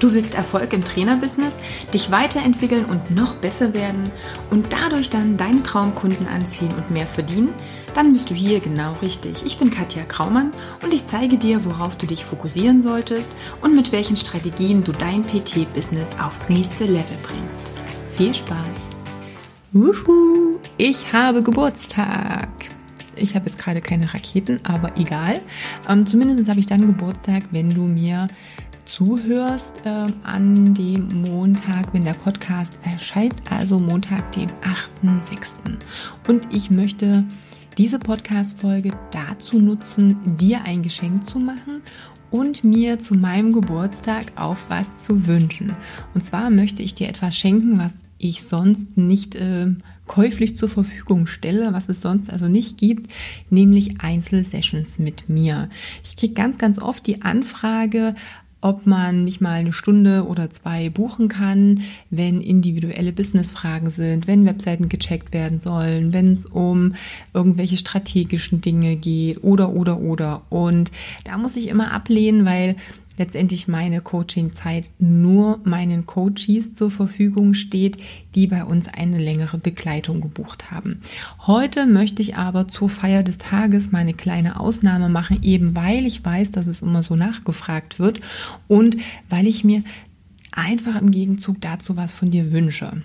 Du willst Erfolg im Trainerbusiness, dich weiterentwickeln und noch besser werden und dadurch dann deine Traumkunden anziehen und mehr verdienen? Dann bist du hier genau richtig. Ich bin Katja Kraumann und ich zeige dir, worauf du dich fokussieren solltest und mit welchen Strategien du dein PT-Business aufs nächste Level bringst. Viel Spaß! Wuhu, ich habe Geburtstag. Ich habe jetzt gerade keine Raketen, aber egal. Ähm, zumindest habe ich dann Geburtstag, wenn du mir zuhörst äh, an dem Montag, wenn der Podcast erscheint, also Montag, dem 8.6. Und ich möchte diese Podcast-Folge dazu nutzen, dir ein Geschenk zu machen und mir zu meinem Geburtstag auch was zu wünschen. Und zwar möchte ich dir etwas schenken, was ich sonst nicht äh, käuflich zur Verfügung stelle, was es sonst also nicht gibt, nämlich Einzelsessions mit mir. Ich kriege ganz, ganz oft die Anfrage, ob man mich mal eine Stunde oder zwei buchen kann, wenn individuelle Businessfragen sind, wenn Webseiten gecheckt werden sollen, wenn es um irgendwelche strategischen Dinge geht oder oder oder. Und da muss ich immer ablehnen, weil letztendlich meine Coaching-Zeit nur meinen Coaches zur Verfügung steht, die bei uns eine längere Begleitung gebucht haben. Heute möchte ich aber zur Feier des Tages meine kleine Ausnahme machen, eben weil ich weiß, dass es immer so nachgefragt wird und weil ich mir einfach im Gegenzug dazu was von dir wünsche.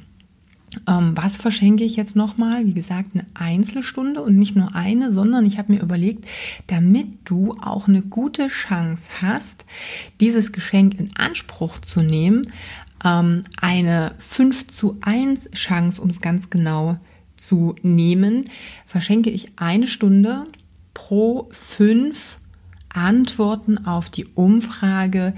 Ähm, was verschenke ich jetzt nochmal? Wie gesagt, eine Einzelstunde und nicht nur eine, sondern ich habe mir überlegt, damit du auch eine gute Chance hast, dieses Geschenk in Anspruch zu nehmen, ähm, eine 5 zu 1 Chance, um es ganz genau zu nehmen, verschenke ich eine Stunde pro fünf Antworten auf die Umfrage,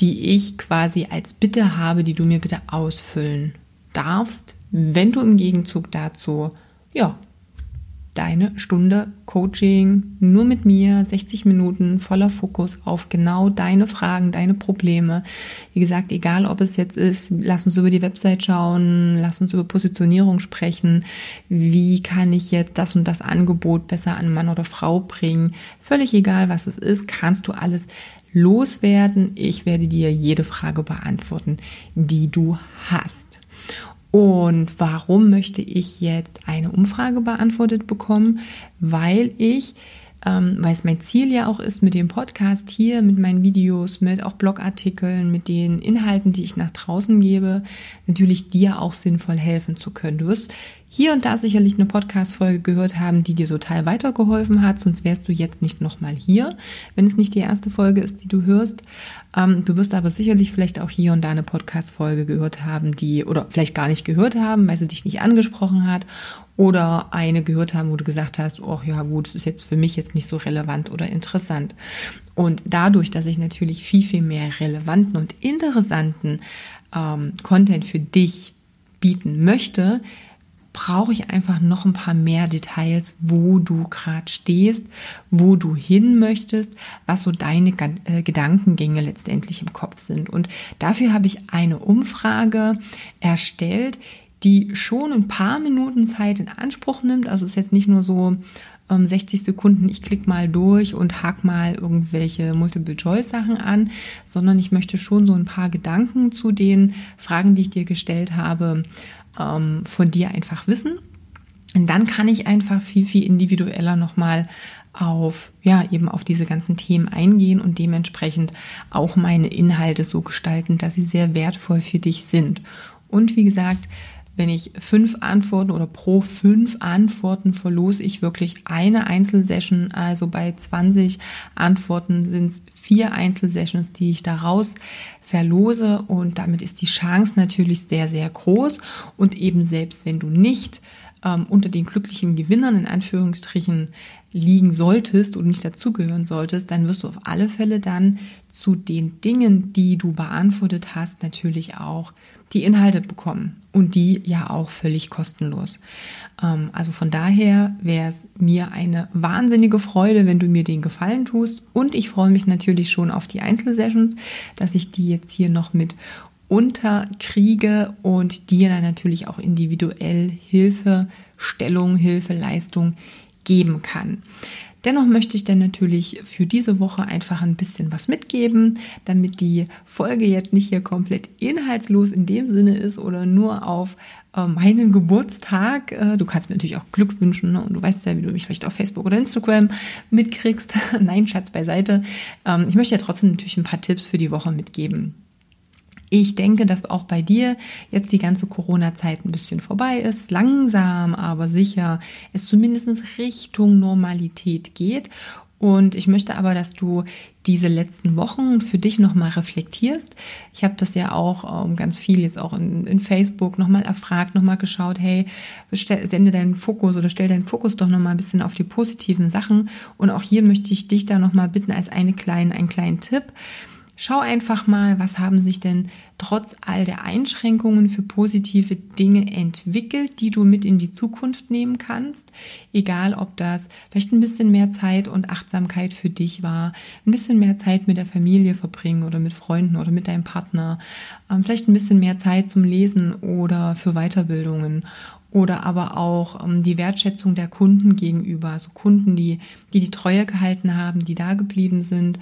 die ich quasi als Bitte habe, die du mir bitte ausfüllen darfst, wenn du im Gegenzug dazu, ja, deine Stunde Coaching nur mit mir, 60 Minuten voller Fokus auf genau deine Fragen, deine Probleme. Wie gesagt, egal ob es jetzt ist, lass uns über die Website schauen, lass uns über Positionierung sprechen. Wie kann ich jetzt das und das Angebot besser an Mann oder Frau bringen? Völlig egal, was es ist, kannst du alles loswerden. Ich werde dir jede Frage beantworten, die du hast. Und warum möchte ich jetzt eine Umfrage beantwortet bekommen? Weil ich, ähm, weil es mein Ziel ja auch ist, mit dem Podcast hier, mit meinen Videos, mit auch Blogartikeln, mit den Inhalten, die ich nach draußen gebe, natürlich dir auch sinnvoll helfen zu können. Du wirst hier und da sicherlich eine Podcast-Folge gehört haben, die dir total weitergeholfen hat, sonst wärst du jetzt nicht nochmal hier, wenn es nicht die erste Folge ist, die du hörst. Ähm, du wirst aber sicherlich vielleicht auch hier und da eine Podcast-Folge gehört haben, die, oder vielleicht gar nicht gehört haben, weil sie dich nicht angesprochen hat, oder eine gehört haben, wo du gesagt hast, oh ja gut, das ist jetzt für mich jetzt nicht so relevant oder interessant. Und dadurch, dass ich natürlich viel, viel mehr relevanten und interessanten ähm, Content für dich bieten möchte, brauche ich einfach noch ein paar mehr Details, wo du gerade stehst, wo du hin möchtest, was so deine äh, Gedankengänge letztendlich im Kopf sind. Und dafür habe ich eine Umfrage erstellt, die schon ein paar Minuten Zeit in Anspruch nimmt. Also ist jetzt nicht nur so 60 ähm, Sekunden, ich klicke mal durch und hack mal irgendwelche Multiple-Choice-Sachen an, sondern ich möchte schon so ein paar Gedanken zu den Fragen, die ich dir gestellt habe, ähm, von dir einfach wissen. Und dann kann ich einfach viel, viel individueller nochmal auf, ja, eben auf diese ganzen Themen eingehen und dementsprechend auch meine Inhalte so gestalten, dass sie sehr wertvoll für dich sind. Und wie gesagt, wenn ich fünf Antworten oder pro fünf Antworten verlose ich wirklich eine Einzelsession. Also bei 20 Antworten sind es vier Einzelsessions, die ich daraus verlose. Und damit ist die Chance natürlich sehr, sehr groß. Und eben selbst wenn du nicht ähm, unter den glücklichen Gewinnern in Anführungsstrichen liegen solltest oder nicht dazugehören solltest, dann wirst du auf alle Fälle dann zu den Dingen, die du beantwortet hast, natürlich auch die Inhalte bekommen und die ja auch völlig kostenlos. Ähm, also von daher wäre es mir eine wahnsinnige Freude, wenn du mir den Gefallen tust und ich freue mich natürlich schon auf die Einzelsessions, dass ich die jetzt hier noch mit unterkriege und dir dann natürlich auch individuell Hilfestellung, Hilfeleistung geben kann. Dennoch möchte ich dann natürlich für diese Woche einfach ein bisschen was mitgeben, damit die Folge jetzt nicht hier komplett inhaltslos in dem Sinne ist oder nur auf äh, meinen Geburtstag. Äh, du kannst mir natürlich auch Glück wünschen ne? und du weißt ja, wie du mich vielleicht auf Facebook oder Instagram mitkriegst. Nein, Schatz beiseite. Ähm, ich möchte ja trotzdem natürlich ein paar Tipps für die Woche mitgeben. Ich denke, dass auch bei dir jetzt die ganze Corona-Zeit ein bisschen vorbei ist, langsam, aber sicher es zumindest Richtung Normalität geht. Und ich möchte aber, dass du diese letzten Wochen für dich nochmal reflektierst. Ich habe das ja auch ähm, ganz viel jetzt auch in, in Facebook nochmal erfragt, nochmal geschaut, hey, stell, sende deinen Fokus oder stell deinen Fokus doch nochmal ein bisschen auf die positiven Sachen. Und auch hier möchte ich dich da nochmal bitten als eine kleinen, einen kleinen Tipp. Schau einfach mal, was haben sich denn trotz all der Einschränkungen für positive Dinge entwickelt, die du mit in die Zukunft nehmen kannst. Egal, ob das vielleicht ein bisschen mehr Zeit und Achtsamkeit für dich war, ein bisschen mehr Zeit mit der Familie verbringen oder mit Freunden oder mit deinem Partner, ähm, vielleicht ein bisschen mehr Zeit zum Lesen oder für Weiterbildungen oder aber auch ähm, die Wertschätzung der Kunden gegenüber, also Kunden, die, die die Treue gehalten haben, die da geblieben sind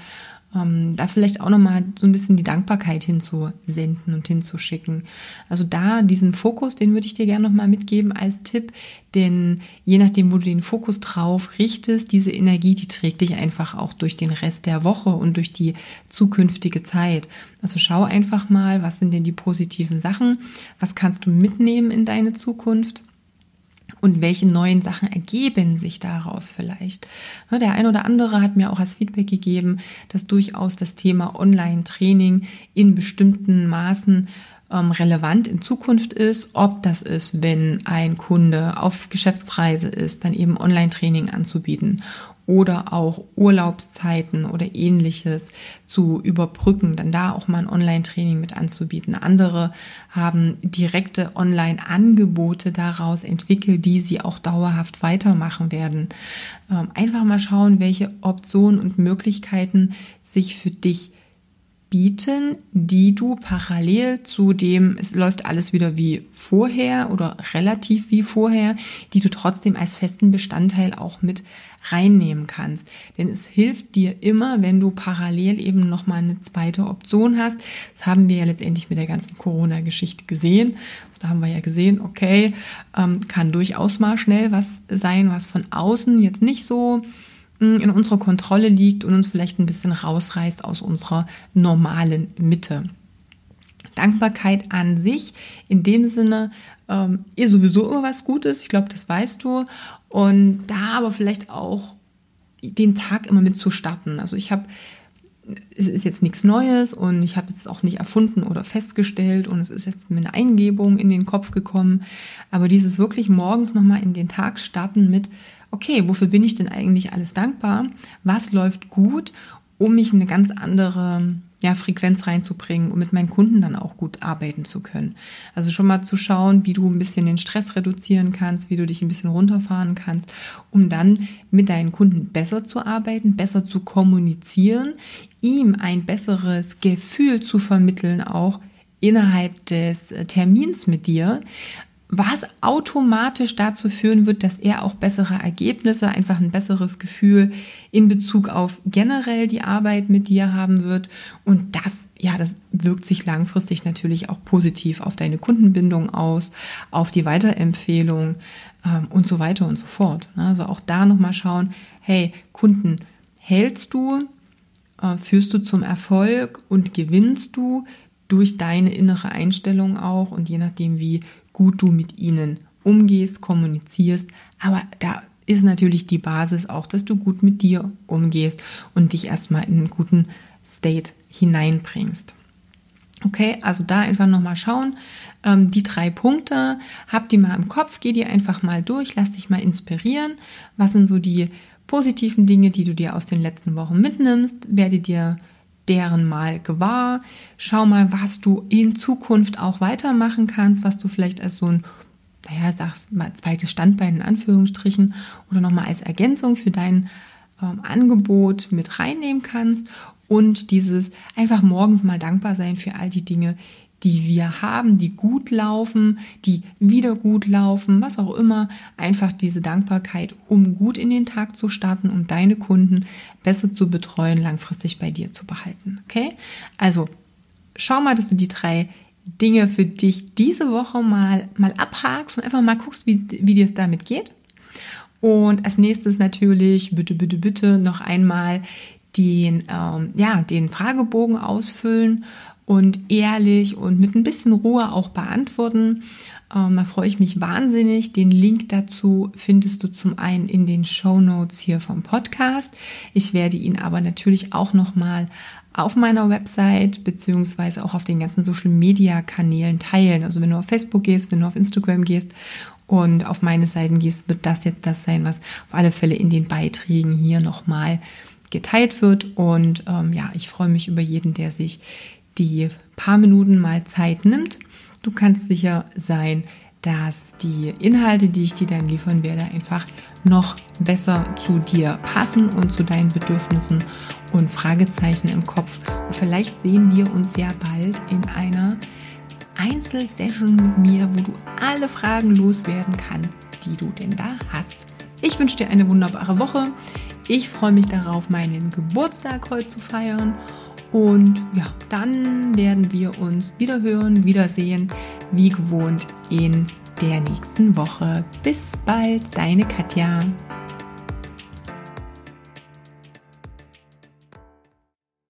ähm, da vielleicht auch nochmal so ein bisschen die Dankbarkeit hinzusenden und hinzuschicken. Also da diesen Fokus, den würde ich dir gerne nochmal mitgeben als Tipp, denn je nachdem, wo du den Fokus drauf richtest, diese Energie, die trägt dich einfach auch durch den Rest der Woche und durch die zukünftige Zeit. Also schau einfach mal, was sind denn die positiven Sachen, was kannst du mitnehmen in deine Zukunft und welche neuen Sachen ergeben sich daraus vielleicht. Ne, der ein oder andere hat mir auch als Feedback gegeben, dass durchaus das Thema Online-Training in bestimmten Maßen ähm, relevant in Zukunft ist, ob das ist, wenn ein Kunde auf Geschäftsreise ist, dann eben Online-Training anzubieten oder auch Urlaubszeiten oder ähnliches zu überbrücken, dann da auch mal ein Online-Training mit anzubieten. Andere haben direkte Online-Angebote daraus entwickelt, die sie auch dauerhaft weitermachen werden. Ähm, einfach mal schauen, welche Optionen und Möglichkeiten sich für dich bieten, die du parallel zu dem, es läuft alles wieder wie vorher oder relativ wie vorher, die du trotzdem als festen Bestandteil auch mit reinnehmen kannst. Denn es hilft dir immer, wenn du parallel eben nochmal eine zweite Option hast. Das haben wir ja letztendlich mit der ganzen Corona-Geschichte gesehen. Da haben wir ja gesehen, okay, ähm, kann durchaus mal schnell was sein, was von außen jetzt nicht so in unserer Kontrolle liegt und uns vielleicht ein bisschen rausreißt aus unserer normalen Mitte. Dankbarkeit an sich in dem Sinne ähm, ist sowieso immer was Gutes. Ich glaube, das weißt du. Und da aber vielleicht auch den Tag immer mit zu starten. Also ich habe es ist jetzt nichts Neues und ich habe jetzt auch nicht erfunden oder festgestellt und es ist jetzt mir eine Eingebung in den Kopf gekommen. Aber dieses wirklich morgens nochmal in den Tag starten mit, okay, wofür bin ich denn eigentlich alles dankbar? Was läuft gut, um mich in eine ganz andere ja, Frequenz reinzubringen, um mit meinen Kunden dann auch gut arbeiten zu können. Also schon mal zu schauen, wie du ein bisschen den Stress reduzieren kannst, wie du dich ein bisschen runterfahren kannst, um dann mit deinen Kunden besser zu arbeiten, besser zu kommunizieren, ihm ein besseres Gefühl zu vermitteln, auch innerhalb des Termins mit dir, was automatisch dazu führen wird, dass er auch bessere Ergebnisse, einfach ein besseres Gefühl in Bezug auf generell die Arbeit mit dir haben wird. Und das, ja, das wirkt sich langfristig natürlich auch positiv auf deine Kundenbindung aus, auf die Weiterempfehlung ähm, und so weiter und so fort. Also auch da nochmal schauen, hey, Kunden hältst du, äh, führst du zum Erfolg und gewinnst du durch deine innere Einstellung auch und je nachdem, wie gut du mit ihnen umgehst, kommunizierst. Aber da ist natürlich die Basis auch, dass du gut mit dir umgehst und dich erstmal in einen guten State hineinbringst. Okay, also da einfach nochmal schauen. Ähm, die drei Punkte, hab die mal im Kopf, geh die einfach mal durch, lass dich mal inspirieren. Was sind so die positiven Dinge, die du dir aus den letzten Wochen mitnimmst? Werde dir deren mal gewahr. Schau mal, was du in Zukunft auch weitermachen kannst, was du vielleicht als so ein, naja, sag's mal, zweites Standbein in Anführungsstrichen oder nochmal als Ergänzung für dein ähm, Angebot mit reinnehmen kannst. Und dieses einfach morgens mal dankbar sein für all die Dinge, die wir haben, die gut laufen, die wieder gut laufen, was auch immer. Einfach diese Dankbarkeit, um gut in den Tag zu starten, um deine Kunden besser zu betreuen, langfristig bei dir zu behalten. Okay? Also schau mal, dass du die drei Dinge für dich diese Woche mal, mal abhakst und einfach mal guckst, wie, wie dir es damit geht. Und als nächstes natürlich, bitte, bitte, bitte noch einmal den, ähm, ja, den Fragebogen ausfüllen und ehrlich und mit ein bisschen Ruhe auch beantworten. Ähm, da freue ich mich wahnsinnig. Den Link dazu findest du zum einen in den Show Notes hier vom Podcast. Ich werde ihn aber natürlich auch nochmal auf meiner Website beziehungsweise auch auf den ganzen Social Media Kanälen teilen. Also wenn du auf Facebook gehst, wenn du auf Instagram gehst und auf meine Seiten gehst, wird das jetzt das sein, was auf alle Fälle in den Beiträgen hier nochmal geteilt wird. Und ähm, ja, ich freue mich über jeden, der sich die paar Minuten mal Zeit nimmt. Du kannst sicher sein, dass die Inhalte, die ich dir dann liefern werde, einfach noch besser zu dir passen und zu deinen Bedürfnissen und Fragezeichen im Kopf. Und vielleicht sehen wir uns ja bald in einer Einzelsession mit mir, wo du alle Fragen loswerden kannst, die du denn da hast. Ich wünsche dir eine wunderbare Woche. Ich freue mich darauf, meinen Geburtstag heute zu feiern. Und ja, dann werden wir uns wieder hören, wiedersehen, wie gewohnt in der nächsten Woche. Bis bald, deine Katja.